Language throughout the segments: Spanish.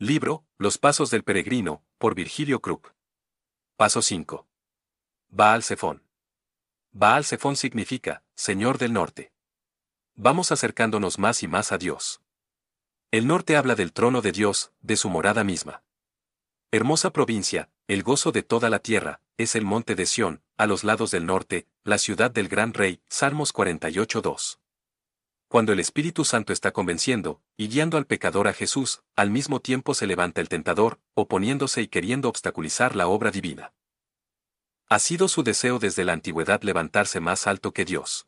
Libro, Los Pasos del Peregrino, por Virgilio Krupp. Paso 5. Baal Zephón. Baal Zephón significa, Señor del Norte. Vamos acercándonos más y más a Dios. El norte habla del trono de Dios, de su morada misma. Hermosa provincia, el gozo de toda la tierra, es el monte de Sión, a los lados del norte, la ciudad del gran rey, Salmos 48.2. Cuando el Espíritu Santo está convenciendo y guiando al pecador a Jesús, al mismo tiempo se levanta el tentador, oponiéndose y queriendo obstaculizar la obra divina. Ha sido su deseo desde la antigüedad levantarse más alto que Dios.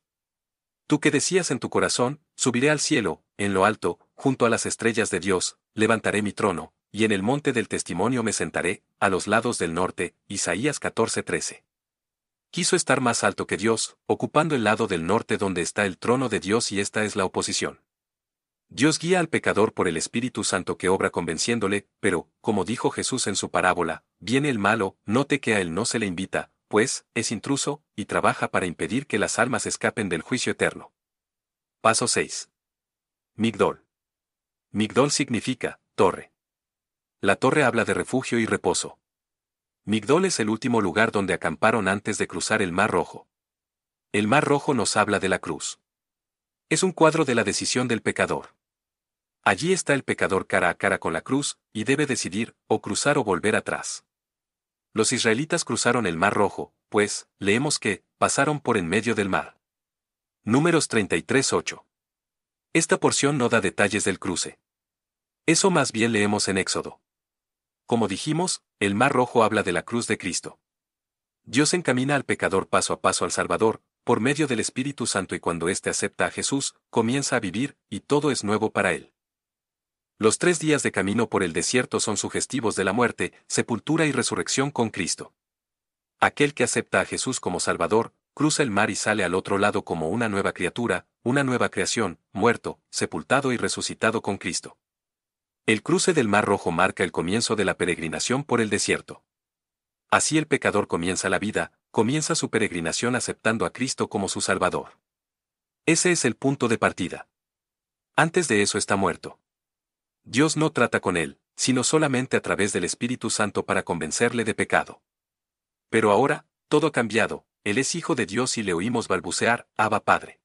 Tú que decías en tu corazón, subiré al cielo, en lo alto, junto a las estrellas de Dios, levantaré mi trono, y en el monte del testimonio me sentaré, a los lados del norte, Isaías 14:13 quiso estar más alto que Dios, ocupando el lado del norte donde está el trono de Dios y esta es la oposición. Dios guía al pecador por el Espíritu Santo que obra convenciéndole, pero, como dijo Jesús en su parábola, viene el malo, note que a él no se le invita, pues, es intruso, y trabaja para impedir que las almas escapen del juicio eterno. Paso 6. Migdol. Migdol significa, torre. La torre habla de refugio y reposo. Migdol es el último lugar donde acamparon antes de cruzar el Mar Rojo. El Mar Rojo nos habla de la cruz. Es un cuadro de la decisión del pecador. Allí está el pecador cara a cara con la cruz, y debe decidir, o cruzar o volver atrás. Los israelitas cruzaron el Mar Rojo, pues, leemos que, pasaron por en medio del mar. Números 33.8. Esta porción no da detalles del cruce. Eso más bien leemos en Éxodo. Como dijimos, el Mar Rojo habla de la cruz de Cristo. Dios encamina al pecador paso a paso al Salvador, por medio del Espíritu Santo y cuando éste acepta a Jesús, comienza a vivir, y todo es nuevo para él. Los tres días de camino por el desierto son sugestivos de la muerte, sepultura y resurrección con Cristo. Aquel que acepta a Jesús como Salvador, cruza el mar y sale al otro lado como una nueva criatura, una nueva creación, muerto, sepultado y resucitado con Cristo. El cruce del Mar Rojo marca el comienzo de la peregrinación por el desierto. Así el pecador comienza la vida, comienza su peregrinación aceptando a Cristo como su Salvador. Ese es el punto de partida. Antes de eso está muerto. Dios no trata con él, sino solamente a través del Espíritu Santo para convencerle de pecado. Pero ahora, todo ha cambiado, él es hijo de Dios y le oímos balbucear, Abba Padre.